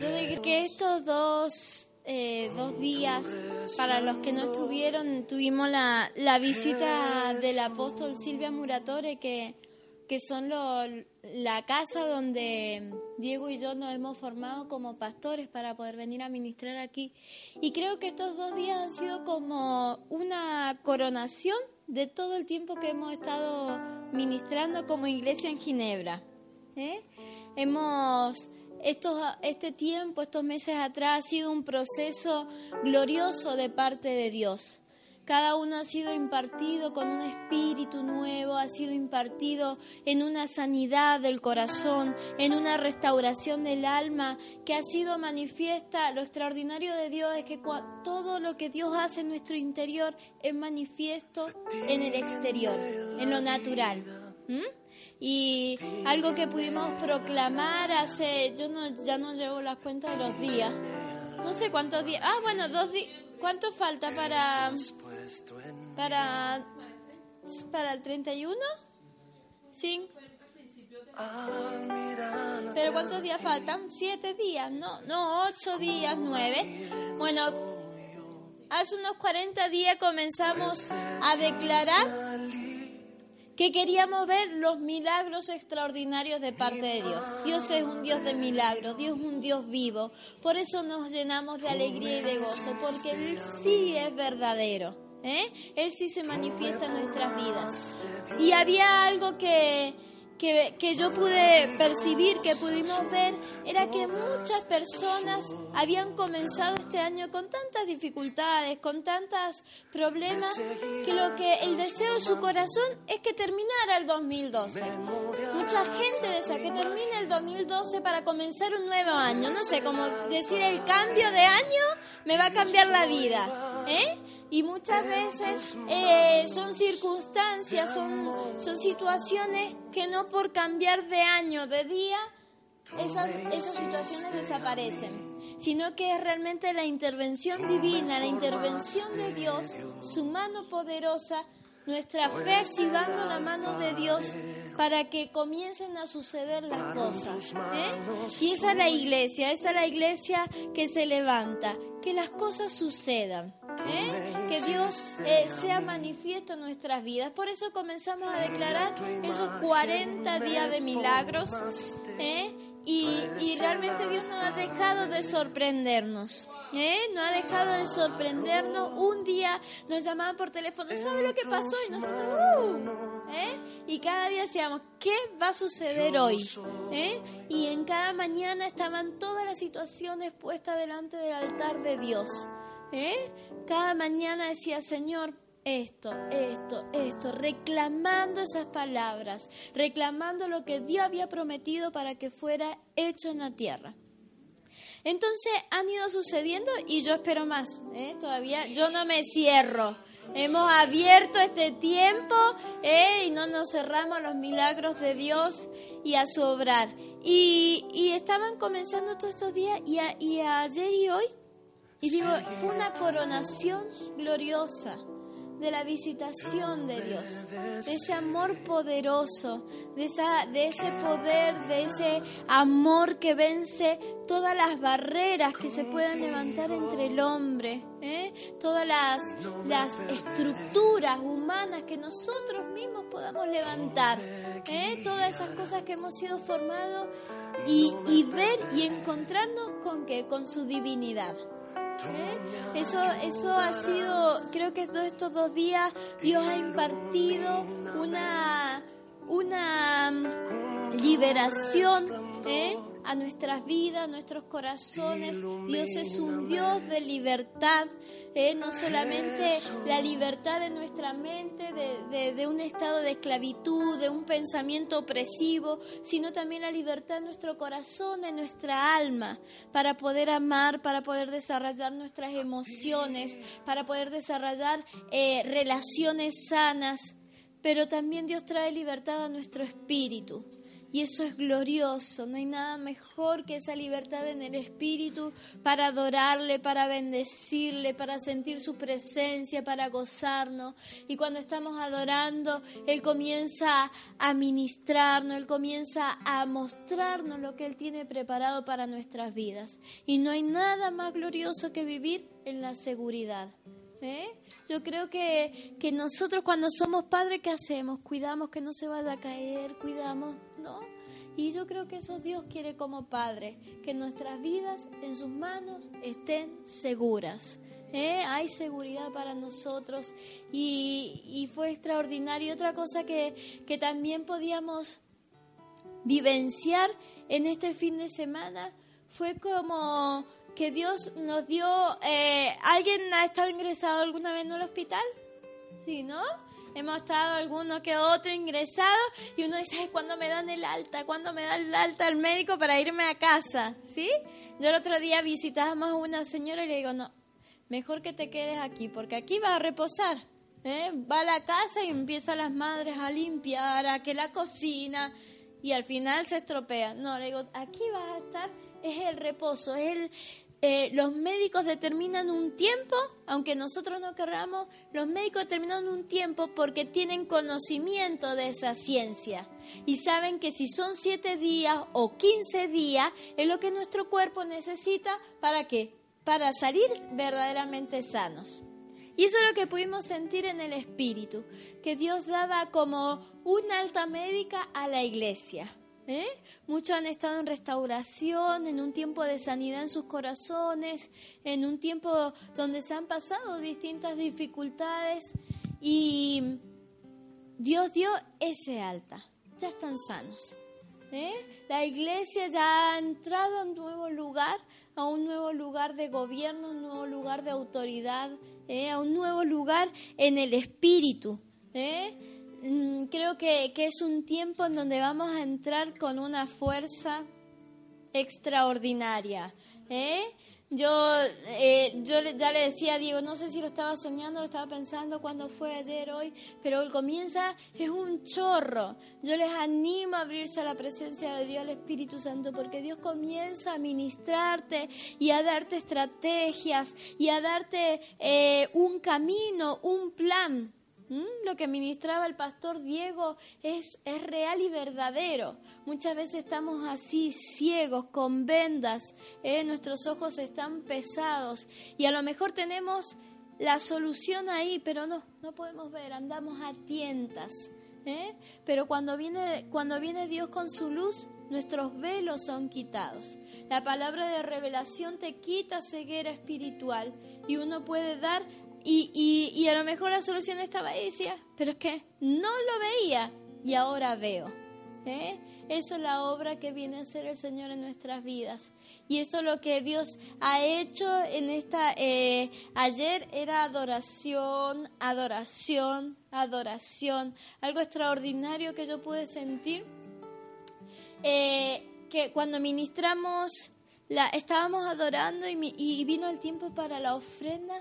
Yo que estos dos, eh, dos días, para los que no estuvieron, tuvimos la, la visita del apóstol Silvia Muratore, que, que son la casa donde Diego y yo nos hemos formado como pastores para poder venir a ministrar aquí. Y creo que estos dos días han sido como una coronación de todo el tiempo que hemos estado ministrando como iglesia en Ginebra. ¿eh? Hemos este tiempo, estos meses atrás, ha sido un proceso glorioso de parte de Dios. Cada uno ha sido impartido con un espíritu nuevo, ha sido impartido en una sanidad del corazón, en una restauración del alma, que ha sido manifiesta. Lo extraordinario de Dios es que todo lo que Dios hace en nuestro interior es manifiesto en el exterior, en lo natural. Y algo que pudimos proclamar hace, yo no, ya no llevo las cuentas de los días. No sé cuántos días. Ah, bueno, dos días. ¿Cuánto falta para para para el 31? Sí. Pero ¿cuántos días faltan? Siete días, no, no, ocho días, nueve. Bueno, hace unos 40 días comenzamos a declarar que queríamos ver los milagros extraordinarios de parte de Dios. Dios es un Dios de milagros, Dios es un Dios vivo. Por eso nos llenamos de alegría y de gozo, porque Él sí es verdadero. ¿eh? Él sí se manifiesta en nuestras vidas. Y había algo que, que, yo pude percibir, que pudimos ver, era que muchas personas habían comenzado este año con tantas dificultades, con tantos problemas, que lo que el deseo de su corazón es que terminara el 2012. Mucha gente desea que termine el 2012 para comenzar un nuevo año. No sé, cómo decir el cambio de año me va a cambiar la vida. ¿eh? Y muchas veces eh, son circunstancias, son, son situaciones que no por cambiar de año, de día, esas, esas situaciones desaparecen, sino que es realmente la intervención divina, la intervención de Dios, su mano poderosa, nuestra fe activando la mano de Dios para que comiencen a suceder las cosas. ¿eh? Y esa es la iglesia, esa es la iglesia que se levanta, que las cosas sucedan. ¿eh? que Dios eh, sea manifiesto en nuestras vidas. Por eso comenzamos a declarar esos 40 días de milagros. ¿eh? Y, y, realmente Dios no ha dejado de sorprendernos. ¿Eh? No ha dejado de sorprendernos. Un día nos llamaban por teléfono, ¿sabe lo que pasó? Y nosotros, uh, ¿eh? Y cada día decíamos, ¿qué va a suceder hoy? ¿Eh? Y en cada mañana estaban todas las situaciones puestas delante del altar de Dios. ¿Eh? Cada mañana decía, Señor, esto, esto, esto, reclamando esas palabras, reclamando lo que Dios había prometido para que fuera hecho en la tierra. Entonces han ido sucediendo y yo espero más. ¿eh? Todavía yo no me cierro. Hemos abierto este tiempo ¿eh? y no nos cerramos a los milagros de Dios y a su obrar. Y, estaban comenzando todos estos días y, y ayer y hoy y digo, fue una coronación gloriosa de la visitación de Dios, de ese amor poderoso, de, esa, de ese poder, de ese amor que vence todas las barreras que se puedan levantar entre el hombre, ¿eh? todas las, las estructuras humanas que nosotros mismos podamos levantar, ¿eh? todas esas cosas que hemos sido formados y, y ver y encontrarnos con que con su divinidad. ¿Eh? Eso, eso ha sido, creo que todos estos dos días Dios ha impartido una, una mm, liberación ¿eh? a nuestras vidas, a nuestros corazones. Dios es un Dios de libertad, ¿eh? no solamente la libertad de nuestra mente, de, de, un estado de esclavitud, de un pensamiento opresivo, sino también la libertad de nuestro corazón, de nuestra alma, para poder amar, para poder desarrollar nuestras emociones, para poder desarrollar eh, relaciones sanas. Pero también Dios trae libertad a nuestro espíritu Y eso es glorioso, no hay nada mejor que esa libertad en el Espíritu para adorarle, para bendecirle, para sentir su presencia, para gozarnos. Y cuando estamos adorando, Él comienza a ministrarnos, Él comienza a mostrarnos lo que Él tiene preparado para nuestras vidas. Y no hay nada más glorioso que vivir en la seguridad. ¿Eh? Yo creo que, que nosotros cuando somos padres, ¿qué hacemos? Cuidamos que no se vaya a caer, cuidamos, ¿no? Y yo creo que eso Dios quiere como Padre, que nuestras vidas en sus manos estén seguras. ¿eh? Hay seguridad para nosotros y, y fue extraordinario. Otra cosa que, que también podíamos vivenciar en este fin de semana fue como que Dios nos dio... Eh, ¿Alguien ha estado ingresado alguna vez en un hospital? Sí, ¿no? Hemos estado alguno que otro ingresado y uno dice, ¿cuándo me dan el alta? ¿Cuándo me dan el alta al médico para irme a casa? ¿Sí? Yo el otro día visitábamos a una señora y le digo, no, mejor que te quedes aquí porque aquí vas a reposar. ¿eh? Va a la casa y empieza las madres a limpiar, a que la cocina y al final se estropea. No, le digo, aquí vas a estar, es el reposo, es el, eh, los médicos determinan un tiempo, aunque nosotros no querramos, los médicos determinan un tiempo porque tienen conocimiento de esa ciencia y saben que si son siete días o quince días es lo que nuestro cuerpo necesita para qué? Para salir verdaderamente sanos. Y eso es lo que pudimos sentir en el Espíritu, que Dios daba como una alta médica a la iglesia. ¿Eh? Muchos han estado en restauración, en un tiempo de sanidad en sus corazones, en un tiempo donde se han pasado distintas dificultades y Dios dio ese alta. Ya están sanos. ¿eh? La iglesia ya ha entrado a un nuevo lugar, a un nuevo lugar de gobierno, un nuevo lugar de autoridad, ¿eh? a un nuevo lugar en el espíritu. ¿eh? Mm, creo que, es un tiempo en donde vamos a entrar con una fuerza extraordinaria. ¿eh? Yo, eh, yo ya le decía a Diego, no sé si lo estaba soñando, lo estaba pensando cuando fue ayer, hoy, pero comienza es un chorro. Yo les animo a abrirse a la presencia de Dios, al Espíritu Santo, porque Dios comienza a ministrarte y a darte estrategias y a darte eh, un camino, un plan ¿Mm? Lo que ministraba el pastor Diego es, es real y verdadero. Muchas veces estamos así, ciegos, con vendas, ¿eh? nuestros ojos están pesados y a lo mejor tenemos la solución ahí, pero no, no podemos ver, andamos a tientas. ¿eh? Pero cuando viene, cuando viene Dios con su luz, nuestros velos son quitados. La palabra de revelación te quita ceguera espiritual y uno puede dar y, y, y, a lo mejor la solución estaba ahí, decía, pero es que no lo veía y ahora veo. ¿eh? Eso es la obra que viene a hacer el Señor en nuestras vidas. Y esto es lo que Dios ha hecho en esta... Eh, ayer era adoración, adoración, adoración. Algo extraordinario que yo pude sentir. Eh, que cuando ministramos, la, estábamos adorando y, y vino el tiempo para la ofrenda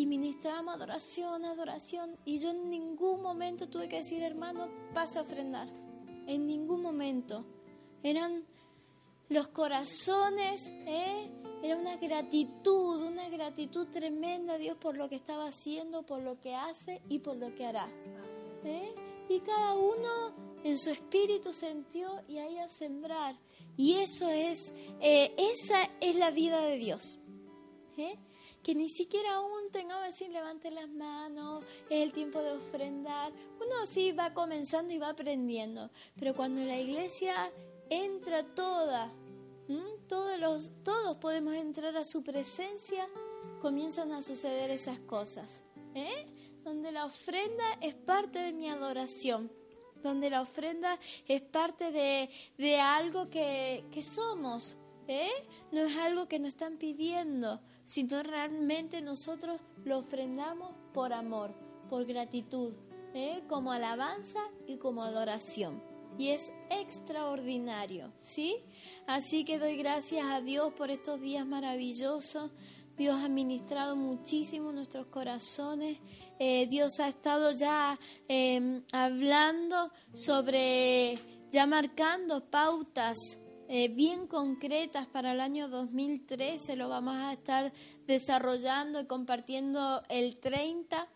y ministramos adoración, adoración. Y yo en ningún momento tuve que decir, hermano, pase a ofrendar. En ningún momento. Eran los corazones, ¿eh? era una gratitud, una gratitud tremenda a Dios por lo que estaba haciendo, por lo que hace y por lo que hará. ¿eh? Y cada uno en su espíritu sintió y ahí a sembrar. Y eso es, eh, esa es la vida de Dios. ¿eh? Que ni siquiera aún tengamos que decir levante las manos, es el tiempo de ofrendar. Uno sí va comenzando y va aprendiendo, pero cuando la iglesia entra toda, todos, todos podemos entrar a su presencia, comienzan a suceder esas cosas. ¿eh? Donde la ofrenda es parte de mi adoración donde la ofrenda es parte de, de algo que, que somos, ¿eh? no es algo que nos están pidiendo, sino realmente nosotros lo ofrendamos por amor, por gratitud, ¿eh? como alabanza y como adoración. Y es extraordinario, ¿sí? Así que doy gracias a Dios por estos días maravillosos. Dios ha ministrado muchísimo nuestros corazones. Eh, Dios ha estado ya em, hablando sobre ya marcando pautas eh, bien concretas para el año 2013. Lo vamos a estar desarrollando y compartiendo el 30.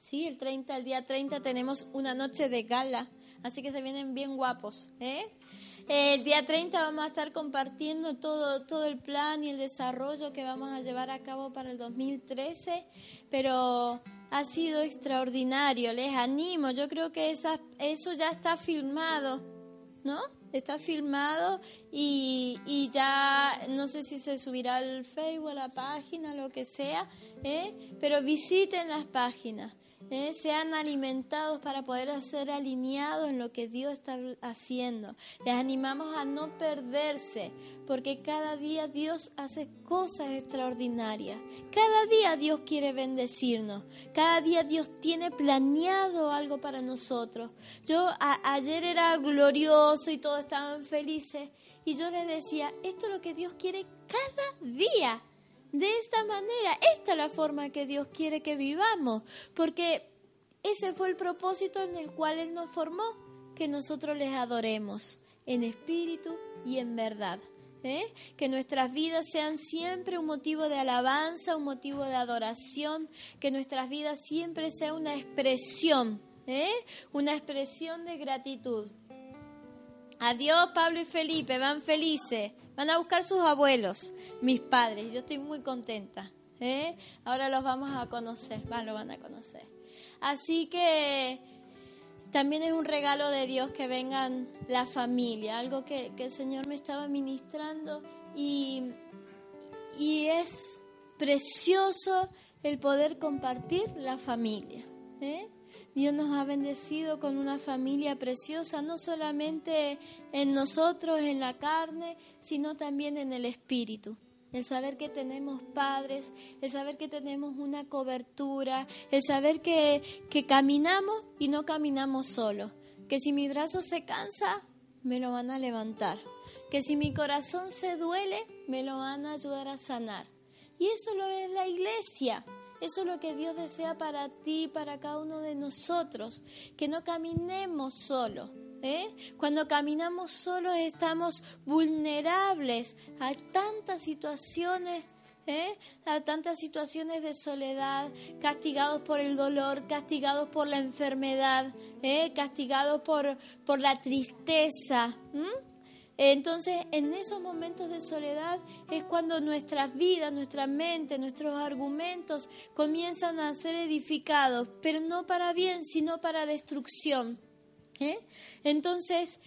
Sí, el 30, el día 30 tenemos una noche de gala, así que se vienen bien guapos. ¿eh? El día 30 vamos a estar compartiendo todo, todo el plan y el desarrollo que vamos a llevar a cabo para el 2013, pero ha sido extraordinario, les animo, yo creo que esa, eso ya está filmado, ¿no? Está filmado y, y, ya no sé si se subirá al Facebook, a la página, lo que sea, ¿eh? pero visiten las páginas. ¿Eh? sean alimentados para poder ser alineados en lo que Dios está haciendo. Les animamos a no perderse, porque cada día Dios hace cosas extraordinarias. Cada día Dios quiere bendecirnos. Cada día Dios tiene planeado algo para nosotros. Yo ayer era glorioso y todos estaban felices. Y yo les decía, esto es lo que Dios quiere cada día de esta manera. Esta es la forma que Dios quiere que vivamos, porque ese fue el propósito en el cual Él nos formó, que nosotros les adoremos en espíritu y en verdad. ¿eh? Que nuestras vidas sean siempre un motivo de alabanza, un motivo de adoración, que nuestras vidas siempre sea una expresión, ¿eh? una expresión de gratitud. Adiós Pablo y Felipe, van felices. Van a buscar sus abuelos, mis padres. Yo estoy muy contenta. ¿eh? Ahora los vamos a conocer, van, lo van a conocer. Así que también es un regalo de Dios que vengan la familia, algo que, el Señor me estaba ministrando y, y es precioso el poder compartir la familia. ¿eh? Dios nos ha bendecido con una familia preciosa, no solamente en nosotros, en la carne, sino también en el espíritu. El saber que tenemos padres, el saber que tenemos una cobertura, el saber que, que caminamos y no caminamos solos. Que si mi brazo se cansa, me lo van a levantar. Que si mi corazón se duele, me lo van a ayudar a sanar. Y eso lo es la iglesia. Eso es lo que Dios desea para ti, para cada uno de nosotros, que no caminemos solos. ¿eh? Cuando caminamos solos estamos vulnerables a tantas situaciones ¿Eh? a tantas situaciones de soledad, castigados por el dolor, castigados por la enfermedad, ¿eh? castigados por, por la tristeza. Entonces, en esos momentos de soledad es cuando nuestras vidas, nuestra mente, nuestros argumentos comienzan a ser edificados, pero no para bien, sino para destrucción. ¿eh? Entonces,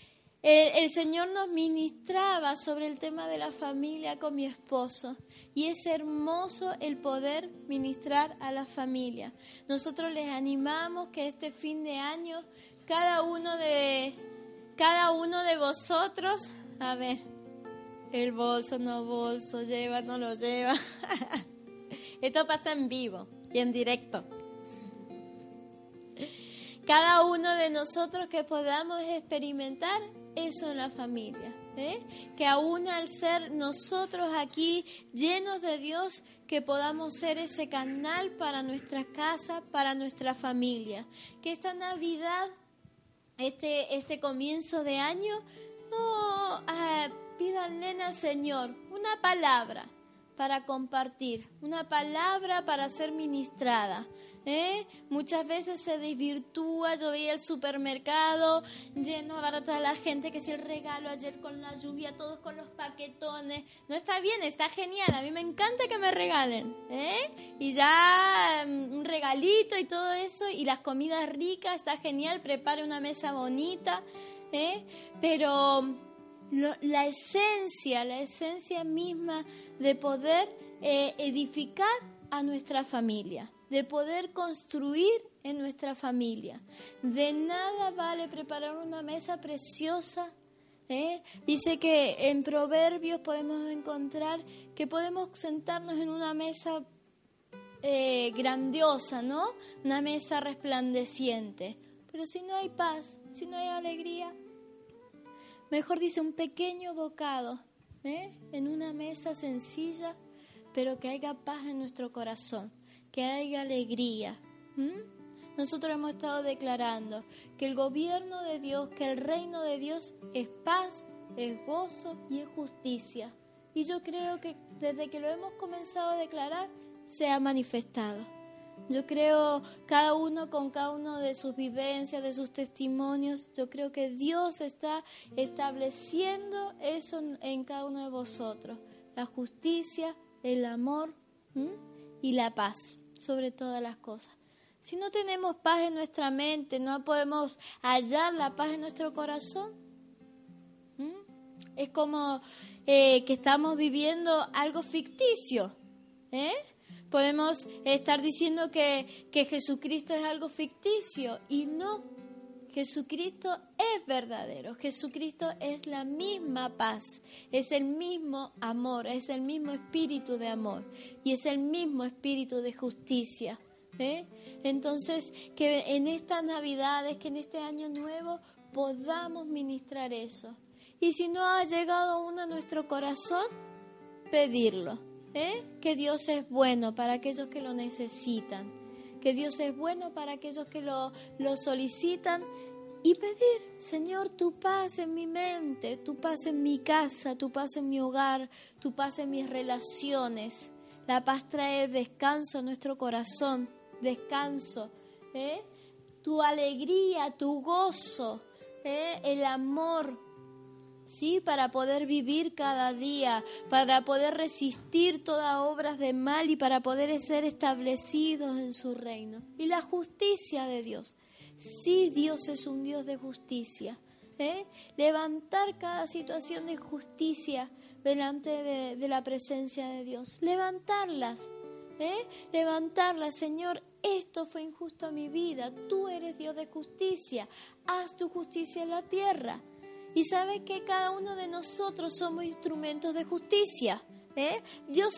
el, Señor nos ministraba sobre el tema de la familia con mi esposo y es hermoso el poder ministrar a la familia. Nosotros les animamos que este fin de año cada uno de cada uno de vosotros a ver, el bolso, no bolso, lleva, no lo lleva. Esto pasa en vivo y en directo. Cada uno de nosotros que podamos experimentar eso en la familia. ¿eh? Que aún al ser nosotros aquí llenos de Dios, que podamos ser ese canal para nuestra casa, para nuestra familia. Que esta Navidad, este, este comienzo de año, no ah, pídanle al Señor una palabra para compartir, una palabra para ser ministrada. ¿Eh? Muchas veces se desvirtúa, yo veía el supermercado lleno a toda la gente, que si el regalo ayer con la lluvia, todos con los paquetones, no está bien, está genial, a mí me encanta que me regalen, ¿eh? y ya mm, un regalito y todo eso, y las comidas ricas, está genial, prepare una mesa bonita, pero la esencia, la esencia misma de poder eh, edificar a nuestra familia, de poder construir en nuestra familia. De nada vale preparar una mesa preciosa. ¿eh? Dice que en Proverbios podemos encontrar que podemos sentarnos en una mesa eh, grandiosa, ¿no? Una mesa resplandeciente. Pero si no hay paz, si no hay alegría, mejor dice un pequeño bocado ¿eh? en una mesa sencilla, pero que haya paz en nuestro corazón, que haya alegría. nosotros hemos estado declarando que el gobierno de Dios, que el reino de Dios es paz, es gozo y es justicia. Y yo creo que desde que lo hemos comenzado a declarar, se ha manifestado. Yo creo cada uno con cada uno de sus vivencias, de sus testimonios, yo creo que Dios está estableciendo eso en cada uno de vosotros. La justicia, el amor y la paz sobre todas las cosas. Si no tenemos paz en nuestra mente, no podemos hallar la paz en nuestro corazón. Es como eh, que estamos viviendo algo ficticio. ¿eh? Podemos estar diciendo que, que Jesucristo es algo ficticio y no. Jesucristo es verdadero, Jesucristo es la misma paz, es el mismo amor, es el mismo espíritu de amor y es el mismo espíritu de justicia. ¿eh? Entonces, que en estas Navidades, que en este año nuevo podamos ministrar eso. Y si no ha llegado aún a nuestro corazón, pedirlo. ¿Eh? Que Dios es bueno para aquellos que lo necesitan. Que Dios es bueno para aquellos que lo, lo solicitan. Y pedir, Señor, tu paz en mi mente, tu paz en mi casa, tu paz en mi hogar, tu paz en mis relaciones. La paz trae descanso a nuestro corazón descanso, ¿eh? tu alegría, tu gozo, ¿eh? el amor, ¿sí? Para poder vivir cada día, para poder resistir todas obras de mal y para poder ser establecidos en su reino. Y la justicia de Dios. Sí, Dios es un Dios de justicia. ¿eh? Levantar cada situación de justicia delante de, la presencia de Dios. Levantarlas. ¿eh? Levantarlas, Señor, esto fue injusto a mi vida, tú eres Dios de justicia, haz tu justicia en la tierra. Y sabes que cada uno de nosotros somos instrumentos de justicia. ¿eh? Dios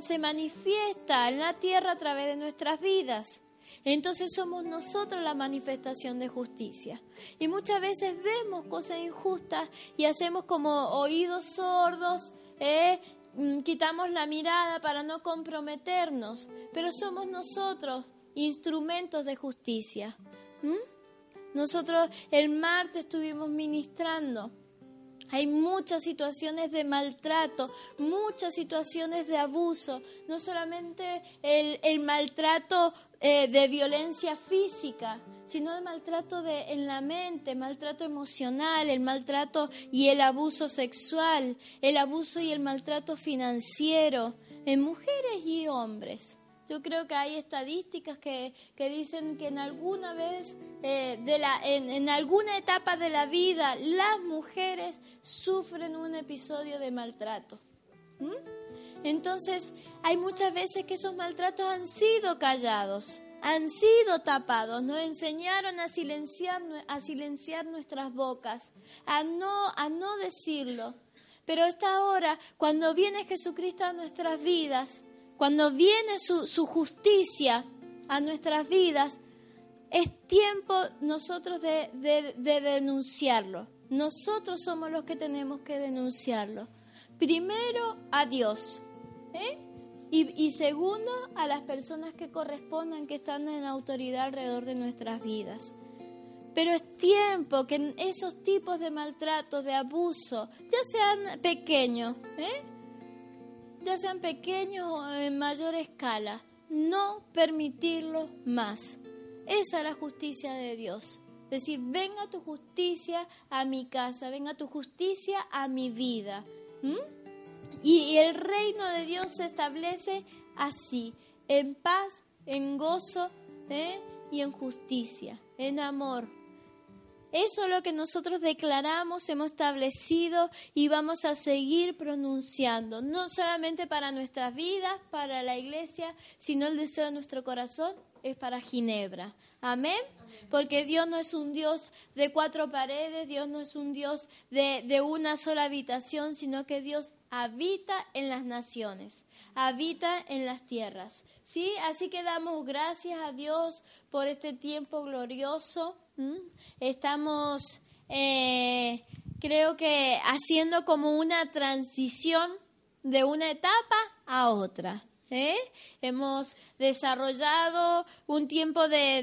se manifiesta en la tierra a través de nuestras vidas. Entonces somos nosotros la manifestación de justicia. Y muchas veces vemos cosas injustas y hacemos como oídos sordos, ¿eh? Mm, quitamos la mirada para no comprometernos, pero somos nosotros instrumentos de justicia. Nosotros el martes estuvimos ministrando. Hay muchas situaciones de maltrato, muchas situaciones de abuso, no solamente el, maltrato eh, de violencia física, sino de maltrato de, en la mente, maltrato emocional, el maltrato y el abuso sexual, el abuso y el maltrato financiero en mujeres y hombres. Yo creo que hay estadísticas que, dicen que en alguna vez, eh, de la, en, alguna etapa de la vida, las mujeres sufren un episodio de maltrato. Entonces, hay muchas veces que esos maltratos han sido callados, han sido tapados, nos enseñaron a silenciar, a silenciar nuestras bocas, a no, a no decirlo. Pero esta hora, cuando viene Jesucristo a nuestras vidas, cuando viene su, justicia a nuestras vidas, es tiempo nosotros de, denunciarlo. Nosotros somos los que tenemos que denunciarlo. Primero a Dios. ¿eh? Y, y, segundo a las personas que correspondan, que están en autoridad alrededor de nuestras vidas. Pero es tiempo que esos tipos de maltrato, de abuso, ya sean pequeños, ¿eh? Ya sean pequeños o en mayor escala, no permitirlo más. Esa es la justicia de Dios. Decir, venga tu justicia a mi casa, venga tu justicia a mi vida. Y, el reino de Dios se establece así, en paz, en gozo ¿eh? y en justicia, en amor, eso es lo que nosotros declaramos, hemos establecido y vamos a seguir pronunciando, no solamente para nuestras vidas, para la iglesia, sino el deseo de nuestro corazón es para Ginebra. Amén. Porque Dios no es un Dios de cuatro paredes, Dios no es un Dios de, de una sola habitación, sino que Dios habita en las naciones, habita en las tierras. ¿Sí? Así que damos gracias a Dios por este tiempo glorioso Estamos, eh, creo que, haciendo como una transición de una etapa a otra. ¿eh? Hemos desarrollado un tiempo de,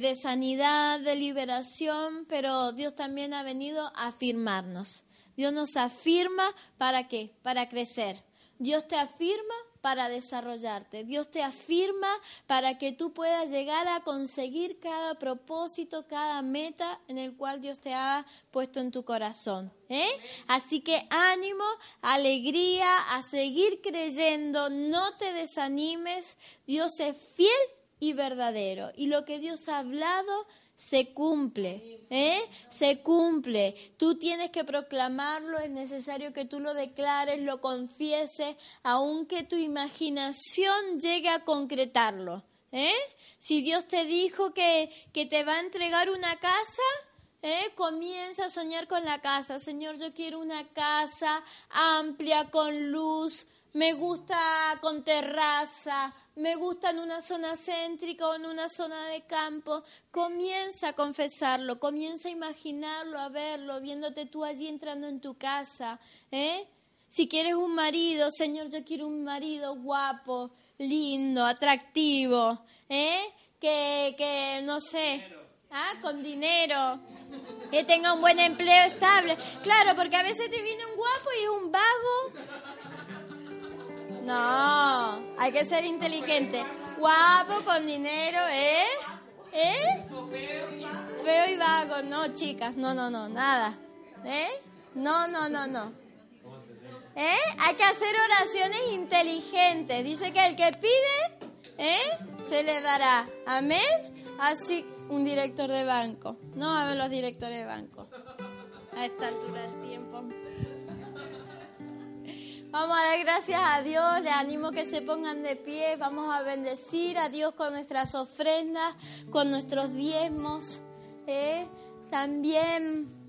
de sanidad, de liberación, pero Dios también ha venido a afirmarnos. Dios nos afirma para qué? Para crecer. Dios te afirma para desarrollarte. Dios te afirma para que tú puedas llegar a conseguir cada propósito, cada meta en el cual Dios te ha puesto en tu corazón. ¿eh? Así que ánimo, alegría, a seguir creyendo, no te desanimes. Dios es fiel y verdadero. Y lo que Dios ha hablado, se cumple, ¿eh? Se cumple. Tú tienes que proclamarlo, es necesario que tú lo declares, lo confieses, aunque tu imaginación llegue a concretarlo, ¿eh? Si Dios te dijo que, que te va a entregar una casa, ¿Eh? Comienza a soñar con la casa. Señor, yo quiero una casa amplia, con luz, me gusta con terraza, me gusta en una zona céntrica o en una zona de campo, comienza a confesarlo, comienza a imaginarlo, a verlo, viéndote tú allí entrando en tu casa. ¿eh? Si quieres un marido, Señor, yo quiero un marido guapo, lindo, atractivo, ¿eh? que, que no sé, ¿ah? con dinero, que tenga un buen empleo estable. Claro, porque a veces te viene un guapo y es un vago no, hay que ser inteligente. Guapo, con dinero, ¿eh? ¿Eh? Feo y vago. No, chicas, no, no, no, nada. ¿Eh? No, no, no, no. ¿Eh? Hay que hacer oraciones inteligentes. Dice que el que pide, ¿eh? Se le dará. Amén. Así, un director de banco. No a ver los directores de banco. A esta altura del tiempo. Vamos a dar gracias a Dios, les animo que se pongan de pie, vamos a bendecir a Dios con nuestras ofrendas, con nuestros diezmos. ¿eh? También